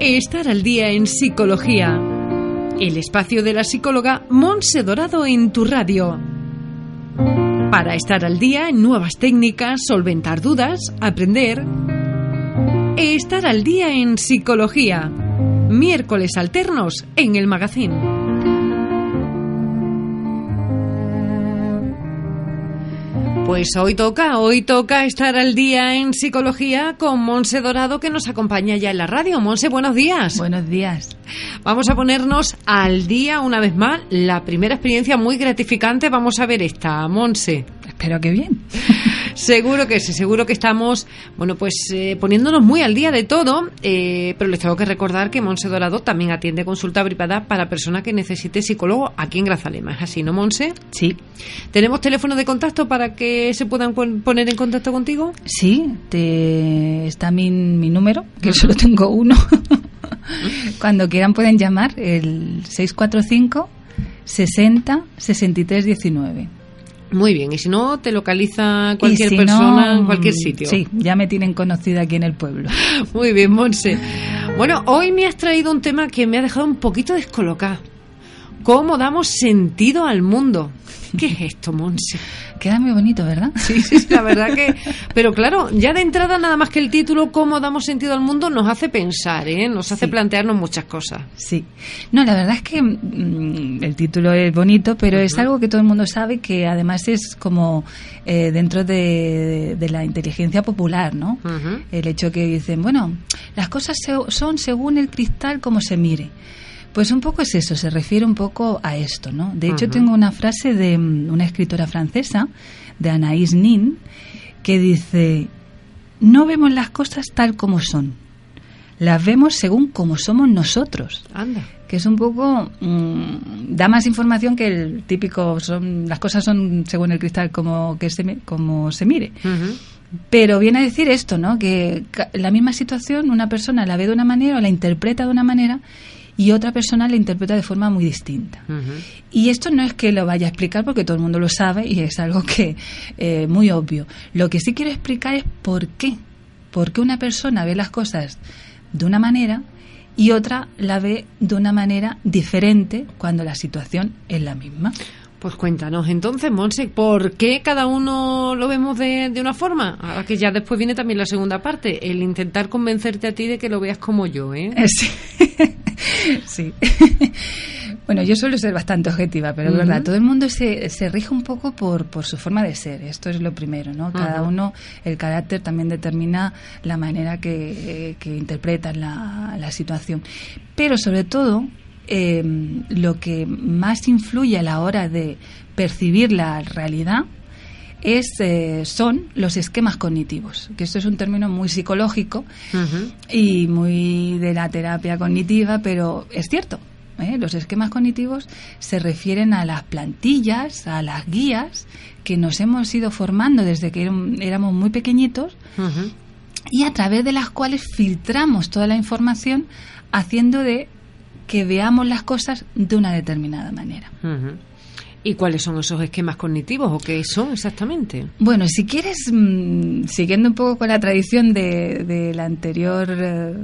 Estar al día en psicología. El espacio de la psicóloga Monse Dorado en tu radio. Para estar al día en nuevas técnicas, solventar dudas, aprender. Estar al día en psicología. Miércoles alternos en el magazine. Pues hoy toca, hoy toca estar al día en psicología con Monse Dorado que nos acompaña ya en la radio. Monse, buenos días. Buenos días. Vamos a ponernos al día una vez más. La primera experiencia muy gratificante. Vamos a ver esta, Monse. Espero que bien. Seguro que sí, seguro que estamos, bueno, pues eh, poniéndonos muy al día de todo, eh, pero les tengo que recordar que Monse Dorado también atiende consulta privada para persona que necesite psicólogo aquí en Grazalema. ¿Es así, no, Monse? Sí. ¿Tenemos teléfono de contacto para que se puedan poner en contacto contigo? Sí, te... está mi, mi número, que solo tengo uno. Cuando quieran pueden llamar el 645 60 63 19. Muy bien, y si no, te localiza cualquier persona en cualquier sitio. Sí, ya me tienen conocida aquí en el pueblo. Muy bien, Monse. Bueno, hoy me has traído un tema que me ha dejado un poquito descolocada. ¿Cómo damos sentido al mundo? ¿Qué es esto, Monse? Queda muy bonito, ¿verdad? Sí, sí, la verdad que... Pero claro, ya de entrada nada más que el título Cómo damos sentido al mundo nos hace pensar, ¿eh? Nos hace plantearnos muchas cosas. Sí. No, la verdad es que mm, el título es bonito, pero es algo que todo el mundo sabe que además es como eh, dentro de, la inteligencia popular, ¿no? El hecho que dicen, bueno, las cosas son según el cristal como se mire. Pues un poco es eso, se refiere un poco a esto, ¿no? De hecho, tengo una frase de mm, una escritora francesa, de Anaïs Nin, que dice, no vemos las cosas tal como son, las vemos según como somos nosotros. Anda. Que es un poco, mm, da más información que el típico, son, las cosas son según el cristal como, que se, como se mire. Pero viene a decir esto, ¿no? Que la misma situación una persona la ve de una manera o la interpreta de una manera y otra persona la interpreta de forma muy distinta. Y esto no es que lo vaya a explicar porque todo el mundo lo sabe y es algo que eh, muy obvio. Lo que sí quiero explicar es por qué. Por qué una persona ve las cosas de una manera y otra la ve de una manera diferente cuando la situación es la misma. Pues cuéntanos entonces, Monse, ¿por qué cada uno lo vemos de, de, una forma? Ahora que ya después viene también la segunda parte, el intentar convencerte a ti de que lo veas como yo, ¿eh? Sí. sí. bueno, yo suelo ser bastante objetiva, pero es verdad, todo el mundo se, se rige un poco por, por su forma de ser, esto es lo primero, ¿no? Cada uno, el carácter también determina la manera que, que interpreta la, la situación. Pero sobre todo, eh, lo que más influye a la hora de percibir la realidad es, eh, son los esquemas cognitivos, que esto es un término muy psicológico y muy de la terapia cognitiva, pero es cierto. ¿eh? Los esquemas cognitivos se refieren a las plantillas, a las guías que nos hemos ido formando desde que éramos muy pequeñitos y a través de las cuales filtramos toda la información haciendo de que veamos las cosas de una determinada manera. ¿Y cuáles son esos esquemas cognitivos o qué son exactamente? Bueno, si quieres, mm, siguiendo un poco con la tradición de, la anterior eh,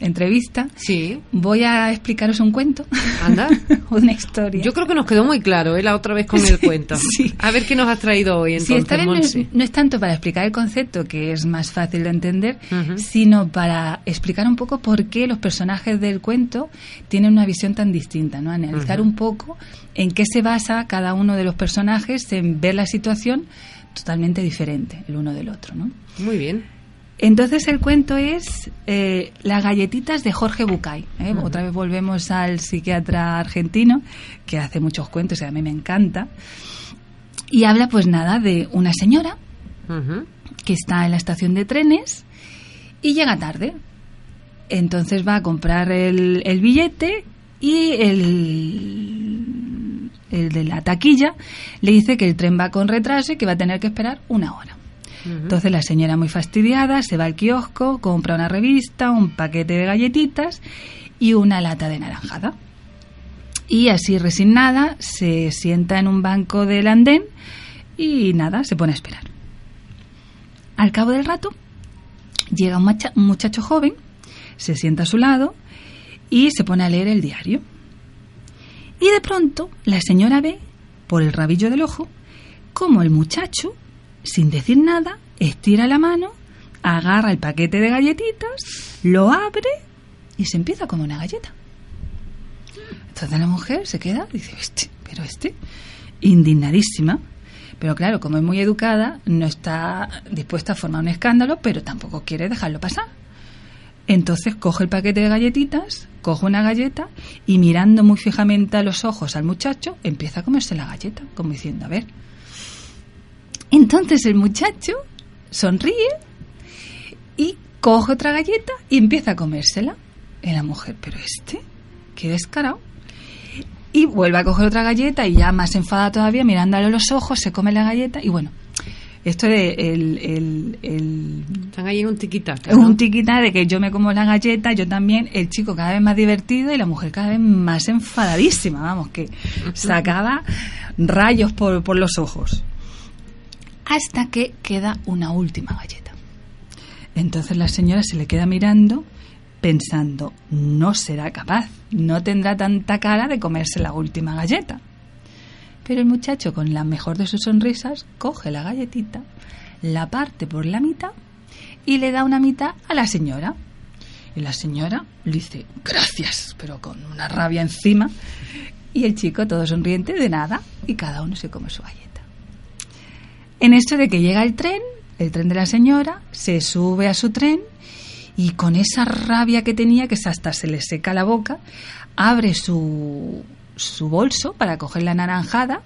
entrevista, sí. voy a explicaros un cuento. Anda. una historia. Yo creo que nos quedó muy claro ¿eh? la otra vez con el cuento. Sí. A ver qué nos has traído hoy entonces, sí, esta vez no es, tanto para explicar el concepto, que es más fácil de entender, sino para explicar un poco por qué los personajes del cuento tienen una visión tan distinta, ¿no? Analizar un poco en qué se basa cada uno de los personajes en ver la situación totalmente diferente el uno del otro, ¿no? Muy bien. Entonces el cuento es eh, Las galletitas de Jorge Bucay. ¿eh? Otra vez volvemos al psiquiatra argentino, que hace muchos cuentos y a mí me encanta. Y habla pues nada de una señora que está en la estación de trenes y llega tarde. Entonces va a comprar el, el billete y el, el de la taquilla le dice que el tren va con retraso y que va a tener que esperar una hora. Entonces la señora muy fastidiada se va al kiosco, compra una revista, un paquete de galletitas y una lata de naranjada. Y así resignada se sienta en un banco del andén y nada, se pone a esperar. Al cabo del rato llega un muchacho joven se sienta a su lado y se pone a leer el diario. Y de pronto la señora ve, por el rabillo del ojo, como el muchacho, sin decir nada, estira la mano, agarra el paquete de galletitas, lo abre y se empieza como una galleta. Entonces la mujer se queda dice, este, pero este, indignadísima. Pero claro, como es muy educada, no está dispuesta a formar un escándalo, pero tampoco quiere dejarlo pasar. Entonces coge el paquete de galletitas, coge una galleta y mirando muy fijamente a los ojos al muchacho, empieza a comerse la galleta, como diciendo, a ver. Entonces el muchacho sonríe y coge otra galleta y empieza a comérsela. La mujer, pero este, qué descarado. Y vuelve a coger otra galleta y ya más enfada todavía, mirándole los ojos, se come la galleta y bueno, esto de el, el, Están ahí en un tiquita. Es un tiquita de que yo me como la galleta, yo también, el chico cada vez más divertido y la mujer cada vez más enfadadísima, vamos, que sacaba rayos por, por los ojos. Hasta que queda una última galleta. Entonces la señora se le queda mirando pensando, no será capaz, no tendrá tanta cara de comerse la última galleta. Pero el muchacho, con la mejor de sus sonrisas, coge la galletita, la parte por la mitad y le da una mitad a la señora. Y la señora le dice, gracias, pero con una rabia encima. Y el chico, todo sonriente, de nada, y cada uno se come su galleta. En esto de que llega el tren, el tren de la señora, se sube a su tren y con esa rabia que tenía, que hasta se le seca la boca, abre su, su bolso para coger la naranjada,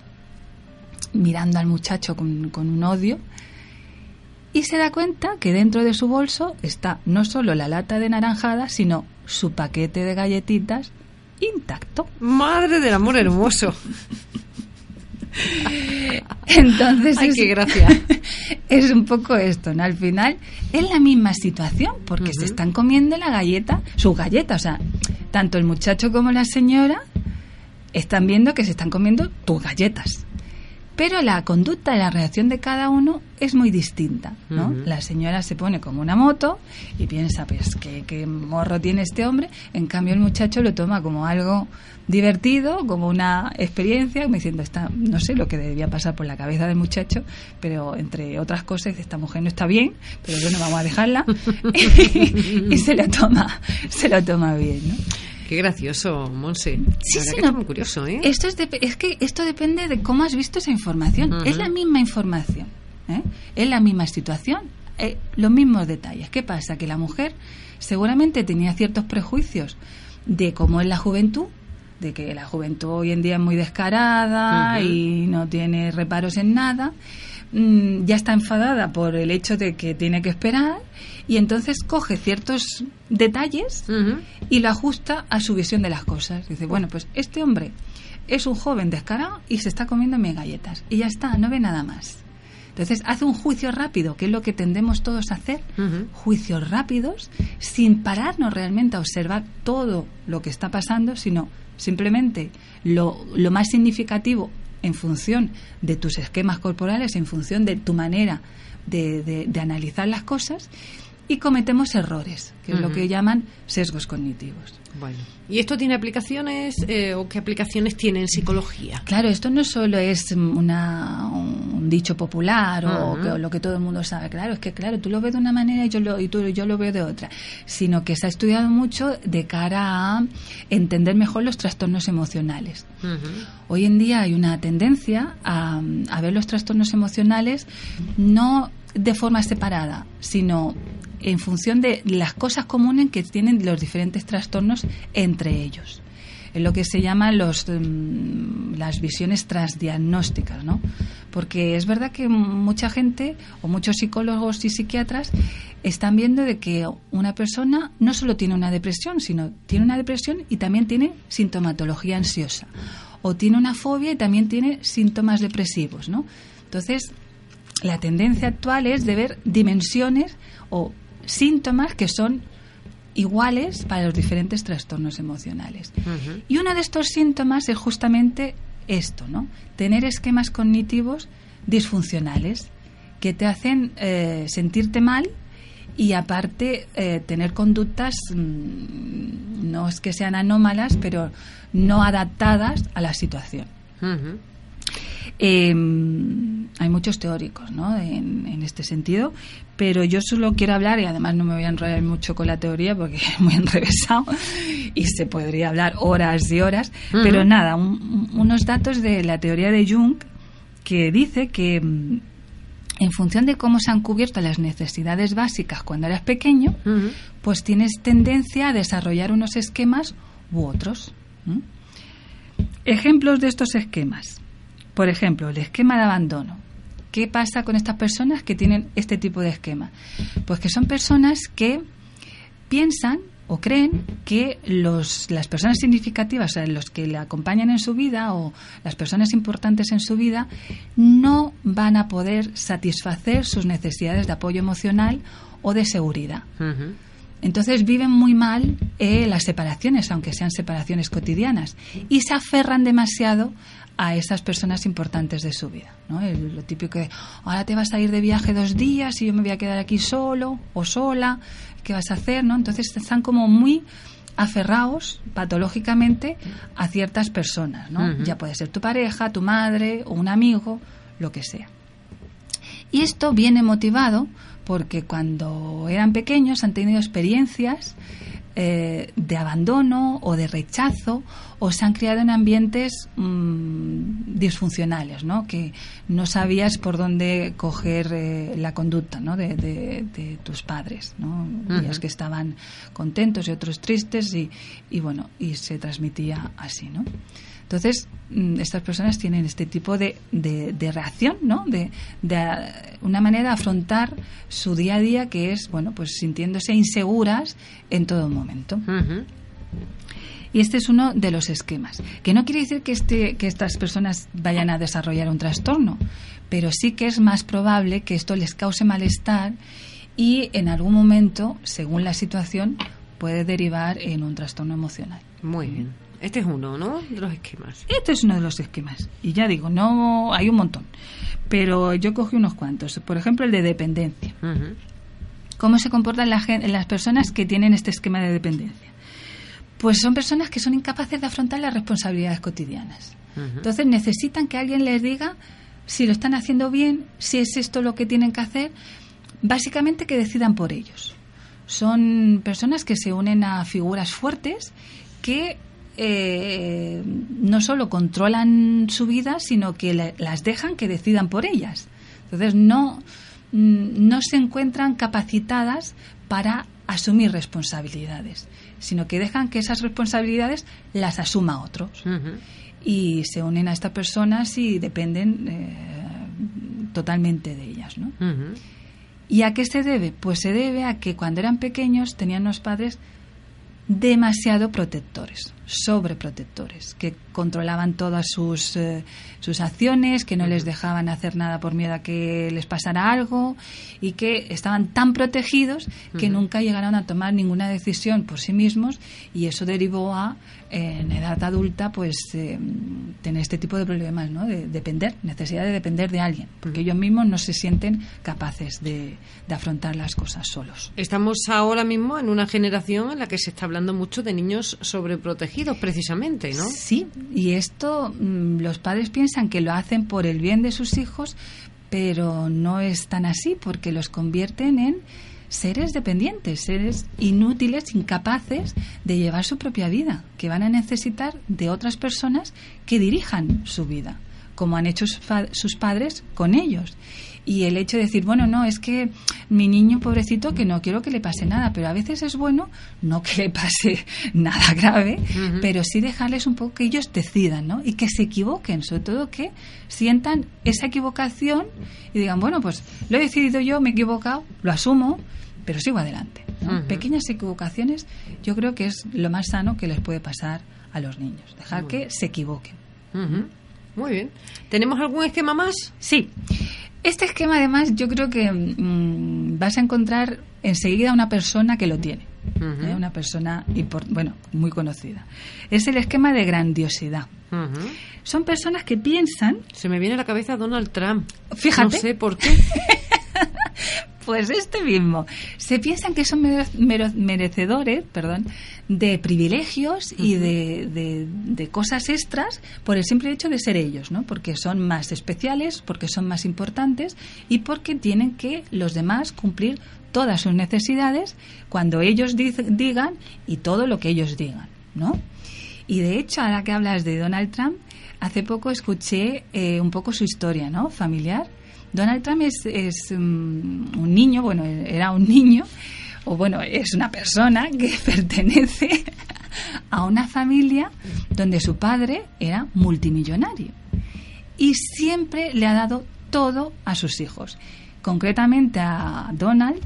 mirando al muchacho con, con un odio, y se da cuenta que dentro de su bolso está no solo la lata de naranjada, sino su paquete de galletitas intacto. Madre del amor hermoso. Entonces, Ay, es, qué gracia. es un poco esto, ¿no? Al final es la misma situación, porque se están comiendo la galleta, su galleta, o sea, tanto el muchacho como la señora están viendo que se están comiendo tus galletas. Pero la conducta y la reacción de cada uno es muy distinta, ¿no? La señora se pone como una moto y piensa, pues, ¿qué, qué morro tiene este hombre? En cambio, el muchacho lo toma como algo divertido, como una experiencia, como diciendo, está, no sé lo que debía pasar por la cabeza del muchacho, pero entre otras cosas, esta mujer no está bien, pero bueno, vamos a dejarla. y se lo toma, se lo toma bien, ¿no? Qué gracioso, Monse. Sí, sí, no. muy curioso, ¿eh? Esto es, de- es que esto depende de cómo has visto esa información. Es la misma información, ¿eh? es la misma situación, eh, los mismos detalles. ¿Qué pasa? Que la mujer seguramente tenía ciertos prejuicios de cómo es la juventud, de que la juventud hoy en día es muy descarada y no tiene reparos en nada. Mm, ya está enfadada por el hecho de que tiene que esperar y entonces coge ciertos detalles y lo ajusta a su visión de las cosas. Dice, bueno, pues este hombre es un joven descarado y se está comiendo mis galletas. Y ya está, no ve nada más. Entonces hace un juicio rápido, que es lo que tendemos todos a hacer. Juicios rápidos, sin pararnos realmente a observar todo lo que está pasando, sino simplemente lo, lo más significativo en función de tus esquemas corporales, en función de tu manera de, de- de analizar las cosas, y cometemos errores, que es lo que llaman sesgos cognitivos. Bueno. ¿Y esto tiene aplicaciones eh, o qué aplicaciones tiene en psicología? Claro, esto no solo es una, un dicho popular o que- lo que todo el mundo sabe. Claro, es que claro, tú lo ves de una manera y yo lo, y tú, yo lo veo de otra. Sino que se ha estudiado mucho de cara a entender mejor los trastornos emocionales. Hoy en día hay una tendencia a, a ver los trastornos emocionales no de forma separada, sino en función de las cosas comunes que tienen los diferentes trastornos entre ellos. Es lo que se llama los, mm, las visiones transdiagnósticas, ¿no? Porque es verdad que mucha gente o muchos psicólogos y psiquiatras están viendo de que una persona no solo tiene una depresión, sino tiene una depresión y también tiene sintomatología ansiosa. O tiene una fobia y también tiene síntomas depresivos, ¿no? Entonces, la tendencia actual es de ver dimensiones o síntomas que son iguales para los diferentes trastornos emocionales. Y uno de estos síntomas es justamente esto, ¿no? Tener esquemas cognitivos disfuncionales que te hacen eh, sentirte mal y aparte eh, tener conductas mm, no es que sean anómalas, pero no adaptadas a la situación. Em, hay muchos teóricos ¿no? en, este sentido, pero yo solo quiero hablar, y además no me voy a enrollar mucho con la teoría porque es muy enrevesado y se podría hablar horas y horas, pero nada, unos datos de la teoría de Jung que dice que mm, en función de cómo se han cubierto las necesidades básicas cuando eras pequeño, pues tienes tendencia a desarrollar unos esquemas u otros. Ejemplos de estos esquemas. Por ejemplo, el esquema de abandono. ¿Qué pasa con estas personas que tienen este tipo de esquema? Pues que son personas que piensan o creen que los, las personas significativas, o sea, los que le acompañan en su vida o las personas importantes en su vida, no van a poder satisfacer sus necesidades de apoyo emocional o de seguridad. Entonces viven muy mal eh, las separaciones, aunque sean separaciones cotidianas, y se aferran demasiado a esas personas importantes de su vida. ¿no? lo típico de, ahora te vas a ir de viaje dos días y yo me voy a quedar aquí solo o sola, ¿qué vas a hacer? ¿no? Entonces están como muy aferrados patológicamente a ciertas personas. ¿no? Ya puede ser tu pareja, tu madre o un amigo, lo que sea. Y esto viene motivado porque cuando eran pequeños han tenido experiencias eh, de abandono o de rechazo o se han criado en ambientes mm, disfuncionales, ¿no? que no sabías por dónde coger eh, la conducta ¿no? de, tus padres. ¿no? que estaban contentos y otros tristes y, y bueno, y se transmitía así. ¿no? Entonces, mm, estas personas tienen este tipo de, de, reacción, ¿no? De, una manera de afrontar su día a día que es, bueno, pues sintiéndose inseguras en todo momento. Y este es uno de los esquemas. Que no quiere decir que, este, que estas personas vayan a desarrollar un trastorno, pero sí que es más probable que esto les cause malestar y en algún momento, según la situación, puede derivar en un trastorno emocional. Muy bien. Este es uno, ¿no? De los esquemas. Este es uno de los esquemas. Y ya digo, no hay un montón. Pero yo cogí unos cuantos. Por ejemplo, el de dependencia. ¿Cómo se comportan las personas que tienen este esquema de dependencia? Pues son personas que son incapaces de afrontar las responsabilidades cotidianas. Entonces necesitan que alguien les diga si lo están haciendo bien, si es esto lo que tienen que hacer. Básicamente que decidan por ellos. Son personas que se unen a figuras fuertes que eh, no solo controlan su vida, sino que las dejan que decidan por ellas. Entonces no, mm, no se encuentran capacitadas para asumir responsabilidades, sino que dejan que esas responsabilidades las asuma otros. Y se unen a estas personas y dependen eh, totalmente de ellas. ¿no? ¿Y a qué se debe? Pues se debe a que cuando eran pequeños tenían unos padres demasiado protectores, sobreprotectores, que controlaban todas sus, eh, sus acciones, que no les dejaban hacer nada por miedo a que les pasara algo y que estaban tan protegidos que nunca llegaron a tomar ninguna decisión por sí mismos y eso derivó a, en edad adulta, pues eh, tener este tipo de problemas, ¿no? De depender, necesidad de depender de alguien, porque ellos mismos no se sienten capaces de, de afrontar las cosas solos. Estamos ahora mismo en una generación en la que se está hablando mucho de niños sobreprotegidos, precisamente, ¿no? Sí, y esto mm, los padres piensan que lo hacen por el bien de sus hijos, pero no es tan así porque los convierten en seres dependientes, seres inútiles, incapaces de llevar su propia vida, que van a necesitar de otras personas que dirijan su vida, como han hecho sus padres con ellos y el hecho de decir, bueno, no, es que mi niño pobrecito que no quiero que le pase nada, pero a veces es bueno no que le pase nada grave, pero sí dejarles un poco que ellos decidan, ¿no? Y que se equivoquen, sobre todo que sientan esa equivocación y digan, bueno, pues lo he decidido yo, me he equivocado, lo asumo, pero sigo adelante. Pequeñas equivocaciones yo creo que es lo más sano que les puede pasar a los niños, dejar que se equivoquen. Muy bien. ¿Tenemos algún esquema más? Sí. Este esquema, además, yo creo que mm, vas a encontrar enseguida una persona que lo tiene. ¿eh? Una persona, bueno, muy conocida. Es el esquema de grandiosidad. Son personas que piensan. Se me viene a la cabeza Donald Trump. Fíjate. No sé por qué. Pues este mismo. Se piensan que son merecedores, perdón, de privilegios y de, de, cosas extras por el simple hecho de ser ellos, ¿no? Porque son más especiales, porque son más importantes y porque tienen que los demás cumplir todas sus necesidades cuando ellos digan y todo lo que ellos digan, ¿no? Y de hecho, ahora que hablas de Donald Trump, hace poco escuché eh, un poco su historia, ¿no? Familiar. Donald Trump es, es um, un niño, bueno, era un niño, o bueno, es una persona que pertenece a una familia donde su padre era multimillonario y siempre le ha dado todo a sus hijos. Concretamente a Donald,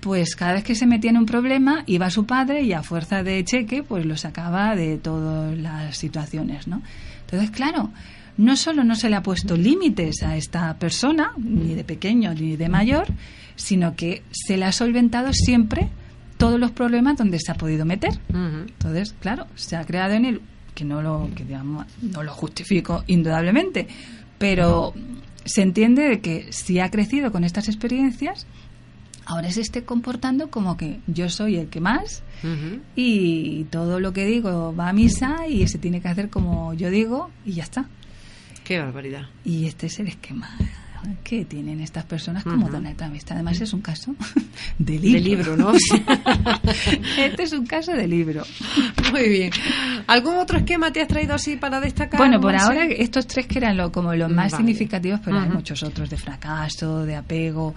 pues cada vez que se metía en un problema iba su padre y a fuerza de cheque pues lo sacaba de todas las situaciones, ¿no? Entonces, claro, no solo no se le ha puesto límites a esta persona, ni de pequeño ni de mayor, sino que se le ha solventado siempre todos los problemas donde se ha podido meter. Entonces, claro, se ha creado en él, que no lo, que digamos, no lo justifico indudablemente, pero se entiende de que si ha crecido con estas experiencias, ahora se esté comportando como que yo soy el que más y todo lo que digo va a misa y se tiene que hacer como yo digo y ya está. Qué barbaridad. Y este es el esquema que tienen estas personas como Donald Trump. Este además es un caso de libro. De libro, ¿no? este es un caso de libro. Muy bien. ¿Algún otro esquema te has traído así para destacar? Bueno, por ahora estos tres que eran lo, como los más significativos, pero hay muchos otros de fracaso, de apego,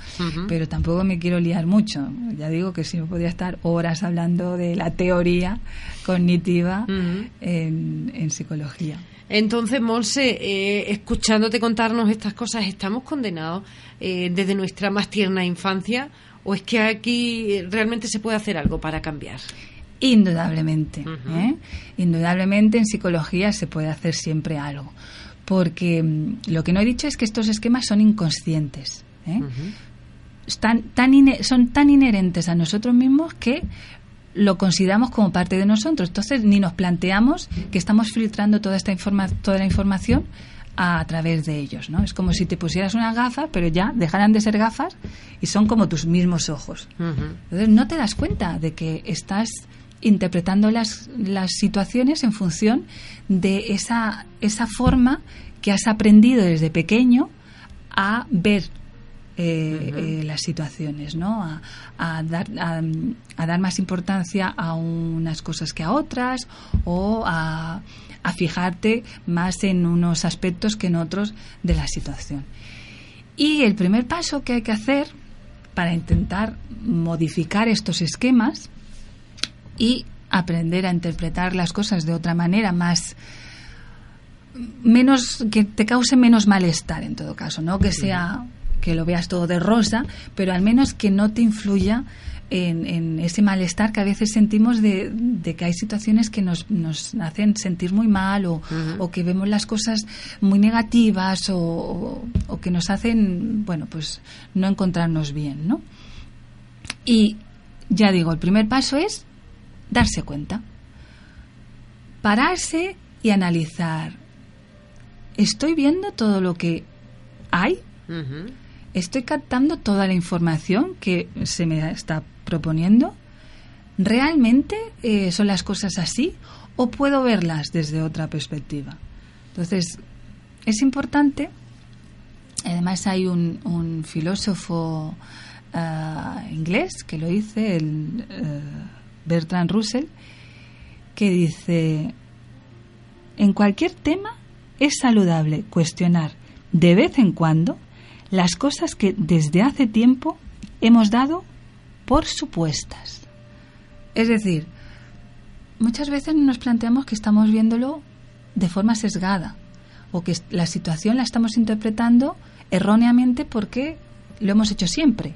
pero tampoco me quiero liar mucho. Ya digo que si no podía estar horas hablando de la teoría cognitiva en, en psicología. Entonces, Monse, eh, escuchándote contarnos estas cosas, ¿estamos condenados eh, desde nuestra más tierna infancia o es que aquí realmente se puede hacer algo para cambiar? Indudablemente. ¿eh? Indudablemente en psicología se puede hacer siempre algo. Porque mm, lo que no he dicho es que estos esquemas son inconscientes. Están tan son tan inherentes a nosotros mismos que lo consideramos como parte de nosotros. Entonces, ni nos planteamos que estamos filtrando toda esta informa toda la información a, través de ellos, ¿no? Es como si te pusieras una gafa, pero ya dejaran de ser gafas y son como tus mismos ojos. Entonces, no te das cuenta de que estás interpretando las, las situaciones en función de esa, esa forma que has aprendido desde pequeño a ver eh, eh, las situaciones, ¿no? A, dar, a, dar más importancia a unas cosas que a otras o a, a fijarte más en unos aspectos que en otros de la situación. Y el primer paso que hay que hacer para intentar modificar estos esquemas y aprender a interpretar las cosas de otra manera más menos que te cause menos malestar en todo caso, no que sea que lo veas todo de rosa, pero al menos que no te influya en, ese malestar que a veces sentimos de, que hay situaciones que nos, nos hacen sentir muy mal o, que vemos las cosas muy negativas o, que nos hacen, bueno, pues no encontrarnos bien, ¿no? Y ya digo, el primer paso es darse cuenta, pararse y analizar. ¿Estoy viendo todo lo que hay? ¿Estoy captando toda la información que se me está proponiendo? ¿Realmente eh, son las cosas así o puedo verlas desde otra perspectiva? Entonces, es importante, además hay un, filósofo eh, inglés que lo dice, el, eh, Bertrand Russell, que dice, en cualquier tema es saludable cuestionar de vez en cuando las cosas que desde hace tiempo hemos dado por supuestas. Es decir, muchas veces nos planteamos que estamos viéndolo de forma sesgada o que la situación la estamos interpretando erróneamente porque lo hemos hecho siempre.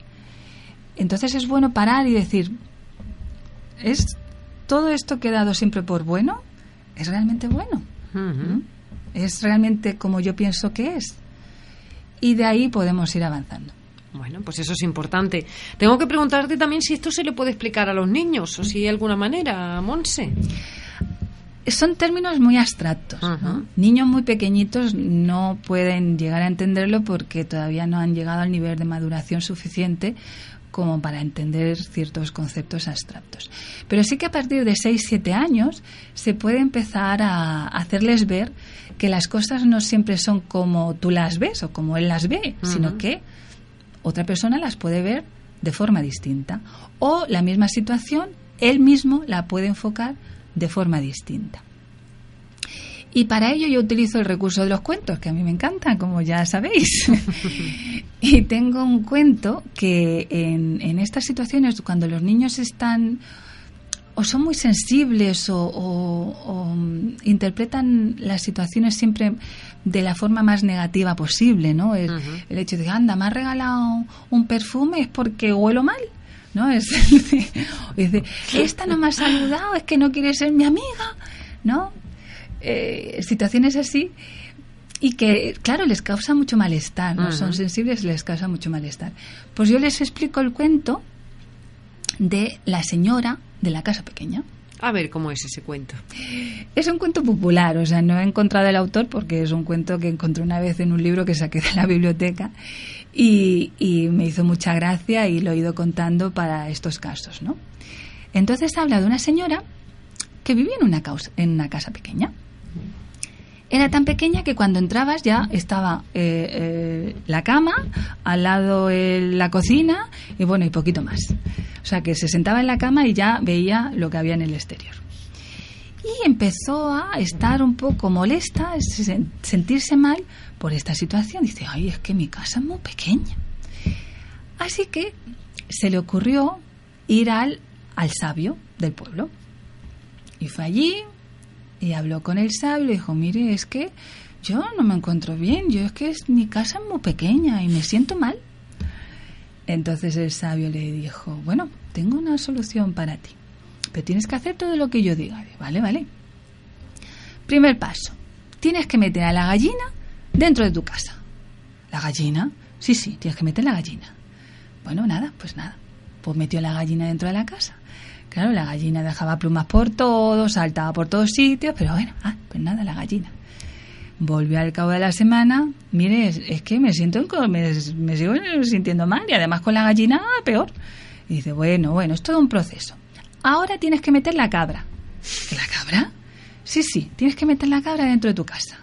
Entonces es bueno parar y decir, ¿es todo esto que he dado siempre por bueno? ¿Es realmente bueno? ¿Mm? ¿Es realmente como yo pienso que es? Y de ahí podemos ir avanzando. Bueno, pues eso es importante. Tengo que preguntarte también si esto se le puede explicar a los niños o si hay alguna manera, Monse. Son términos muy abstractos. Niños muy pequeñitos no pueden llegar a entenderlo porque todavía no han llegado al nivel de maduración suficiente como para entender ciertos conceptos abstractos. Pero sí que a partir de 6-7 años se puede empezar a hacerles ver que las cosas no siempre son como tú las ves o como él las ve, sino que otra persona las puede ver de forma distinta. O la misma situación, él mismo la puede enfocar de forma distinta. Y para ello yo utilizo el recurso de los cuentos, que a mí me encantan, como ya sabéis. y tengo un cuento que en, en, estas situaciones, cuando los niños están o son muy sensibles o, interpretan las situaciones siempre de la forma más negativa posible, ¿no? El, hecho de, anda, me ha regalado un perfume es porque huelo mal. ¿no? Es, dice, esta no me ha saludado, es que no quiere ser mi amiga, ¿no? Eh, situaciones así y que, claro, les causa mucho malestar, ¿no? Son sensibles, les causa mucho malestar. Pues yo les explico el cuento de la señora de la casa pequeña. A ver cómo es ese cuento. Es un cuento popular, o sea, no he encontrado el autor porque es un cuento que encontré una vez en un libro que saqué de la biblioteca y, y me hizo mucha gracia y lo he ido contando para estos casos, ¿no? Entonces habla de una señora que vivía en una, causa, en una casa pequeña era tan pequeña que cuando entrabas ya estaba eh, eh, la cama, al lado la cocina y bueno, y poquito más. O sea que se sentaba en la cama y ya veía lo que había en el exterior. Y empezó a estar un poco molesta, sentirse mal por esta situación. Dice, ay, es que mi casa es muy pequeña. Así que se le ocurrió ir al, al sabio del pueblo. Y fue allí, y habló con el sabio y dijo, mire, es que yo no me encuentro bien, yo es que es, mi casa es muy pequeña y me siento mal. Entonces el sabio le dijo, bueno, tengo una solución para ti, pero tienes que hacer todo lo que yo diga. Vale, vale. Primer paso, tienes que meter a la gallina dentro de tu casa. ¿La gallina? Sí, sí, tienes que meter la gallina. Bueno, nada, pues nada. Pues metió la gallina dentro de la casa. Claro, la gallina dejaba plumas por todos, saltaba por todos sitios, pero bueno, ah, pues nada, la gallina. Volvió al cabo de la semana, mire, es, que me siento, me, me, sigo sintiendo mal y además con la gallina peor. Y dice, bueno, bueno, es todo un proceso. Ahora tienes que meter la cabra. ¿La cabra? Sí, sí, tienes que meter la cabra dentro de tu casa.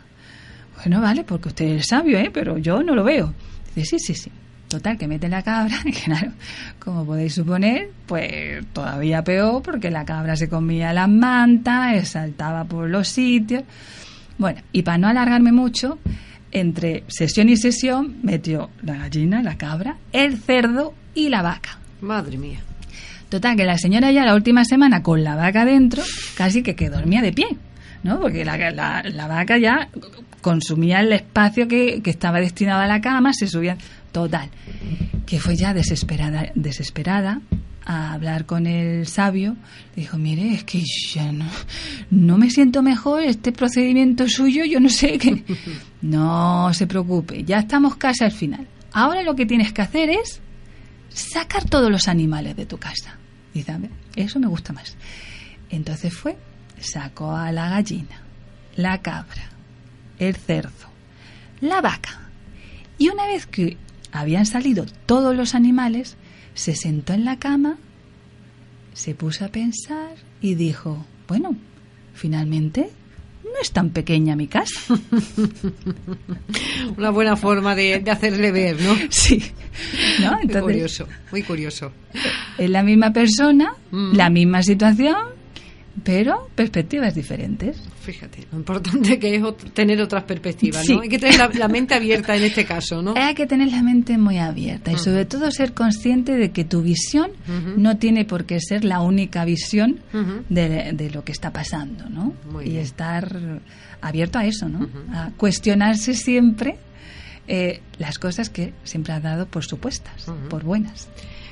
Bueno, vale, porque usted es sabio, ¿eh? Pero yo no lo veo. Dice, sí, sí, sí. Total, que mete la cabra, y claro, como podéis suponer, pues todavía peor, porque la cabra se comía las mantas, saltaba por los sitios. Bueno, y para no alargarme mucho, entre sesión y sesión metió la gallina, la cabra, el cerdo y la vaca. Madre mía. Total, que la señora ya la última semana con la vaca dentro, casi que, que dormía de pie, ¿no? Porque la, la, la vaca ya consumía el espacio que, que, estaba destinado a la cama, se subía. Total, que fue ya desesperada, desesperada a hablar con el sabio. Dijo, mire, es que ya no, no me siento mejor, este procedimiento suyo, yo no sé qué. No se preocupe, ya estamos casi al final. Ahora lo que tienes que hacer es sacar todos los animales de tu casa. Dice, eso me gusta más. Entonces fue, sacó a la gallina, la cabra, el cerdo, la vaca. Y una vez que habían salido todos los animales, se sentó en la cama, se puso a pensar y dijo, bueno, finalmente no es tan pequeña mi casa. Una buena forma de, hacerle ver, ¿no? Sí. muy curioso, muy curioso. Es la misma persona, mm. la misma situación, pero perspectivas diferentes. Fíjate, lo importante que es tener otras perspectivas, ¿no? Hay que tener la, mente abierta en este caso, ¿no? Hay que tener la mente muy abierta y sobre todo ser consciente de que tu visión no tiene por qué ser la única visión de, lo que está pasando, ¿no? y estar abierto a eso, ¿no? A cuestionarse siempre eh, las cosas que siempre ha dado por supuestas, por buenas.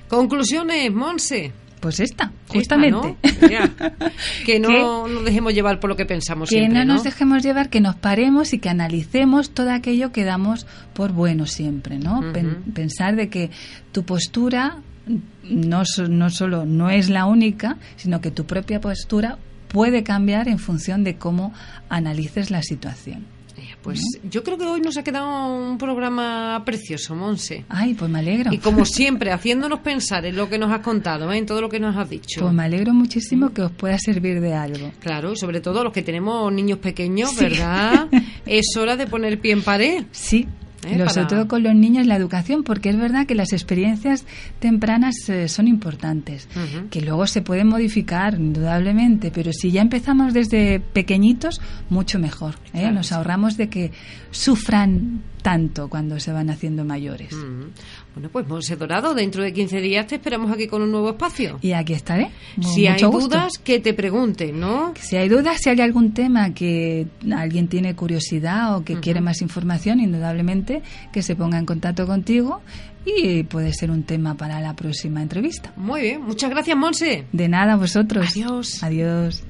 Conclusiones, Monse. Pues esta, justamente. Que no nos dejemos llevar por lo que pensamos. Que no, nos dejemos llevar, que nos paremos y que analicemos todo aquello que damos por bueno siempre, ¿no? pensar de que tu postura no, no solo no es la única, sino que tu propia postura puede cambiar en función de cómo analices la situación. Pues yo creo que hoy nos ha quedado un programa precioso, Monse. Ay, pues me alegro. Y como siempre, haciéndonos pensar en lo que nos has contado, ¿eh? en todo lo que nos has dicho. Pues me alegro muchísimo que os pueda servir de algo. Claro, sobre todo los que tenemos niños pequeños, ¿verdad? es hora de poner pie en pared. Sí, ¿eh? Sobre todo con los niños, la educación, porque es verdad que las experiencias tempranas eh, son importantes, que luego se pueden modificar, indudablemente, pero si ya empezamos desde pequeñitos, mucho mejor. ¿eh? Nos ahorramos de que sufran tanto cuando se van haciendo mayores. Bueno, pues Monse Dorado, dentro de 15 días te esperamos aquí con un nuevo espacio. Y aquí estaré. si hay dudas, que te pregunten, ¿no? Si hay dudas, si hay algún tema que alguien tiene curiosidad o que quiere más información, indudablemente que se ponga en contacto contigo y puede ser un tema para la próxima entrevista. Muy bien, muchas gracias, Monse. De nada, vosotros. Adiós. Adiós.